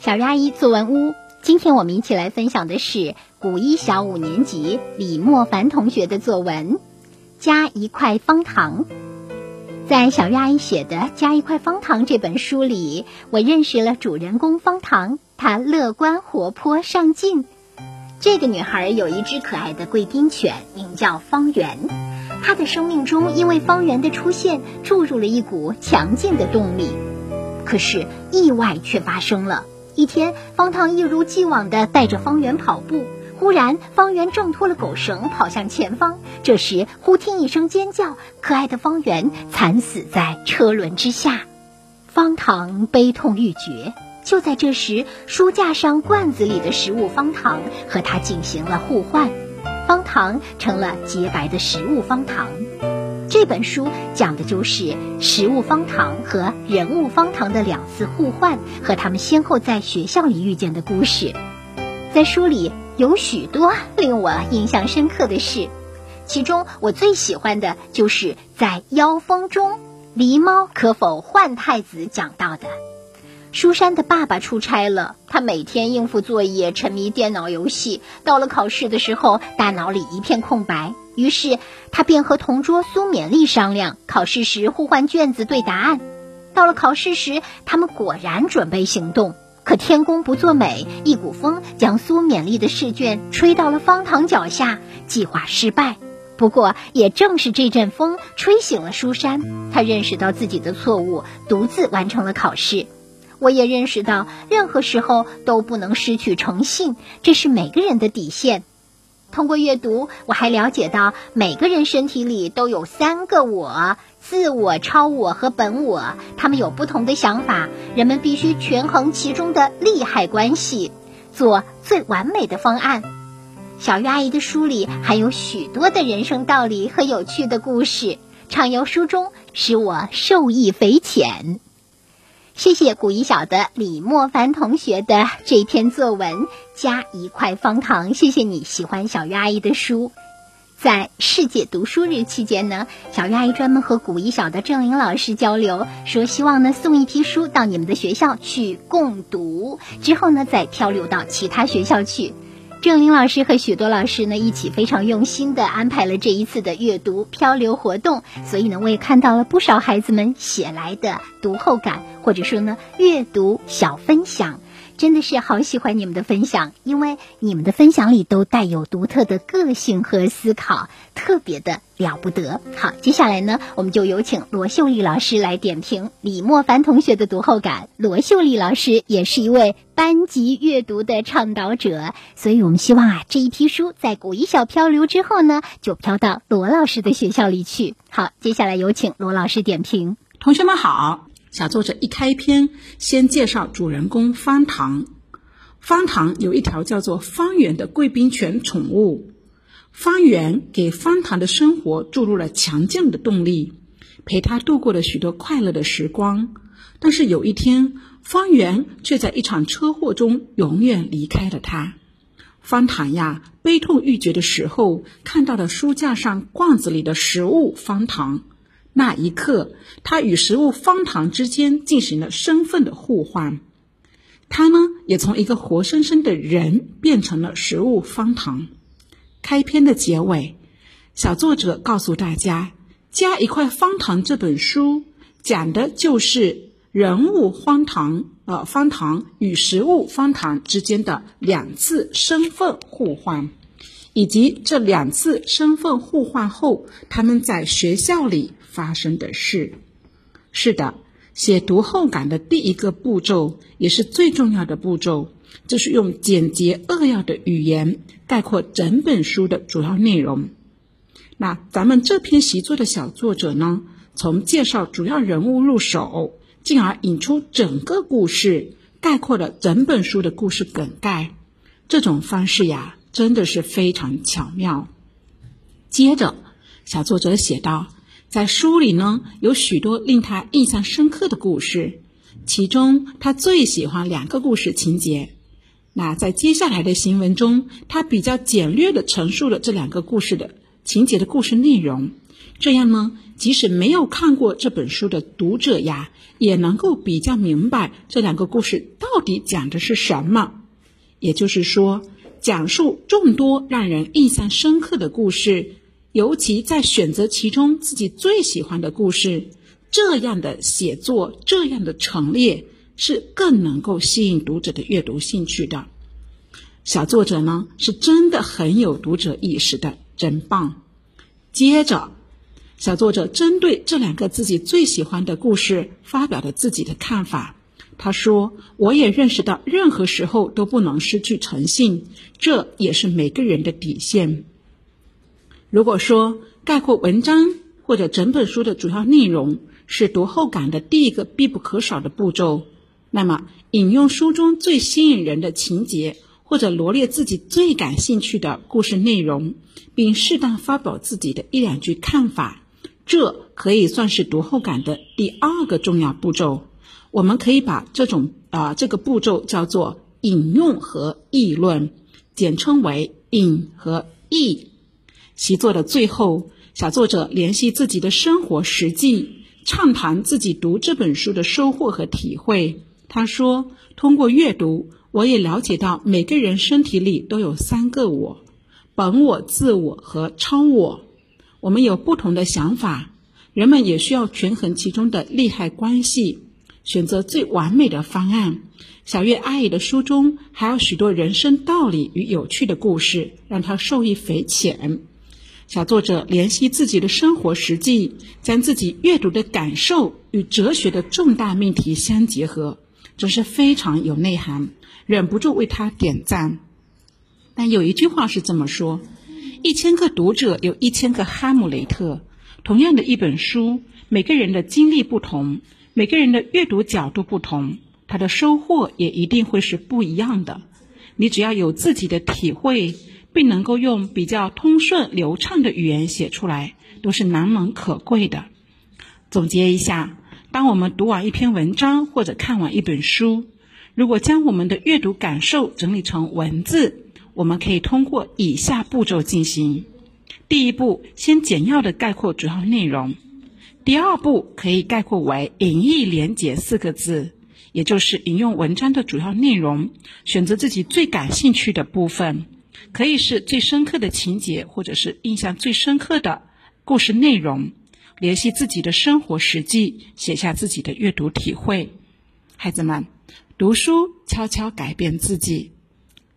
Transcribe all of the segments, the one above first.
小鱼阿姨作文屋，今天我们一起来分享的是古一小五年级李莫凡同学的作文《加一块方糖》。在小鱼阿姨写的《加一块方糖》这本书里，我认识了主人公方糖，她乐观活泼上进。这个女孩有一只可爱的贵宾犬，名叫方圆。她的生命中因为方圆的出现，注入了一股强劲的动力。可是意外却发生了。一天，方糖一如既往地带着方圆跑步。忽然，方圆挣脱了狗绳，跑向前方。这时，忽听一声尖叫，可爱的方圆惨死在车轮之下。方糖悲痛欲绝。就在这时，书架上罐子里的食物方糖和他进行了互换，方糖成了洁白的食物方糖。这本书讲的就是食物方糖和人物方糖的两次互换和他们先后在学校里遇见的故事。在书里有许多令我印象深刻的事，其中我最喜欢的就是在妖风中狸猫可否换太子讲到的。书山的爸爸出差了，他每天应付作业，沉迷电脑游戏，到了考试的时候，大脑里一片空白。于是他便和同桌苏勉丽商量，考试时互换卷子对答案。到了考试时，他们果然准备行动。可天公不作美，一股风将苏勉丽的试卷吹到了方糖脚下，计划失败。不过也正是这阵风吹醒了舒山，他认识到自己的错误，独自完成了考试。我也认识到，任何时候都不能失去诚信，这是每个人的底线。通过阅读，我还了解到每个人身体里都有三个我：自我、超我和本我。他们有不同的想法，人们必须权衡其中的利害关系，做最完美的方案。小鱼阿姨的书里还有许多的人生道理和有趣的故事，畅游书中，使我受益匪浅。谢谢古一小的李莫凡同学的这篇作文加一块方糖，谢谢你喜欢小鱼阿姨的书。在世界读书日期间呢，小鱼阿姨专门和古一小的郑颖老师交流，说希望呢送一批书到你们的学校去共读，之后呢再漂流到其他学校去。郑林老师和许多老师呢一起非常用心的安排了这一次的阅读漂流活动，所以呢我也看到了不少孩子们写来的读后感，或者说呢阅读小分享。真的是好喜欢你们的分享，因为你们的分享里都带有独特的个性和思考，特别的了不得。好，接下来呢，我们就有请罗秀丽老师来点评李莫凡同学的读后感。罗秀丽老师也是一位班级阅读的倡导者，所以我们希望啊，这一批书在古一小漂流之后呢，就飘到罗老师的学校里去。好，接下来有请罗老师点评。同学们好。小作者一开篇先介绍主人公方糖。方糖有一条叫做方圆的贵宾犬宠物。方圆给方糖的生活注入了强劲的动力，陪他度过了许多快乐的时光。但是有一天，方圆却在一场车祸中永远离开了他。方糖呀，悲痛欲绝的时候，看到了书架上罐子里的食物方糖。那一刻，他与食物方糖之间进行了身份的互换，他呢也从一个活生生的人变成了食物方糖。开篇的结尾，小作者告诉大家，《加一块方糖》这本书讲的就是人物方糖呃方糖与食物方糖之间的两次身份互换，以及这两次身份互换后，他们在学校里。发生的事，是的，写读后感的第一个步骤，也是最重要的步骤，就是用简洁扼要的语言概括整本书的主要内容。那咱们这篇习作的小作者呢，从介绍主要人物入手，进而引出整个故事，概括了整本书的故事梗概。这种方式呀，真的是非常巧妙。接着，小作者写道。在书里呢，有许多令他印象深刻的故事，其中他最喜欢两个故事情节。那在接下来的行文中，他比较简略地陈述了这两个故事的情节的故事内容，这样呢，即使没有看过这本书的读者呀，也能够比较明白这两个故事到底讲的是什么。也就是说，讲述众多让人印象深刻的故事，尤其在选择其中自己最喜欢的故事，这样的写作，这样的陈列，是更能够吸引读者的阅读兴趣的。小作者呢，是真的很有读者意识的，真棒。接着。小作者针对这两个自己最喜欢的故事发表了自己的看法。他说：“我也认识到，任何时候都不能失去诚信，这也是每个人的底线。如果说概括文章或者整本书的主要内容是读后感的第一个必不可少的步骤，那么引用书中最吸引人的情节，或者罗列自己最感兴趣的故事内容，并适当发表自己的一两句看法。”这可以算是读后感的第二个重要步骤。我们可以把这种啊这个步骤叫做引用和议论，简称为引和议。习作的最后，小作者联系自己的生活实际，畅谈自己读这本书的收获和体会。他说：“通过阅读，我也了解到每个人身体里都有三个我：本我、自我和超我。”我们有不同的想法，人们也需要权衡其中的利害关系，选择最完美的方案。小月阿姨的书中还有许多人生道理与有趣的故事，让她受益匪浅。小作者联系自己的生活实际，将自己阅读的感受与哲学的重大命题相结合，真是非常有内涵，忍不住为他点赞。但有一句话是这么说。一千个读者有一千个哈姆雷特。同样的一本书，每个人的经历不同，每个人的阅读角度不同，他的收获也一定会是不一样的。你只要有自己的体会，并能够用比较通顺流畅的语言写出来，都是难能可贵的。总结一下，当我们读完一篇文章或者看完一本书，如果将我们的阅读感受整理成文字。我们可以通过以下步骤进行：第一步，先简要的概括主要内容；第二步，可以概括为“引义连结”四个字，也就是引用文章的主要内容，选择自己最感兴趣的部分，可以是最深刻的情节，或者是印象最深刻的故事内容，联系自己的生活实际，写下自己的阅读体会。孩子们，读书悄悄改变自己。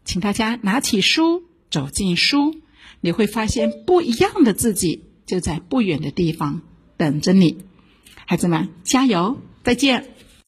请大家拿起书，走进书，你会发现不一样的自己就在不远的地方等着你。孩子们，加油！再见。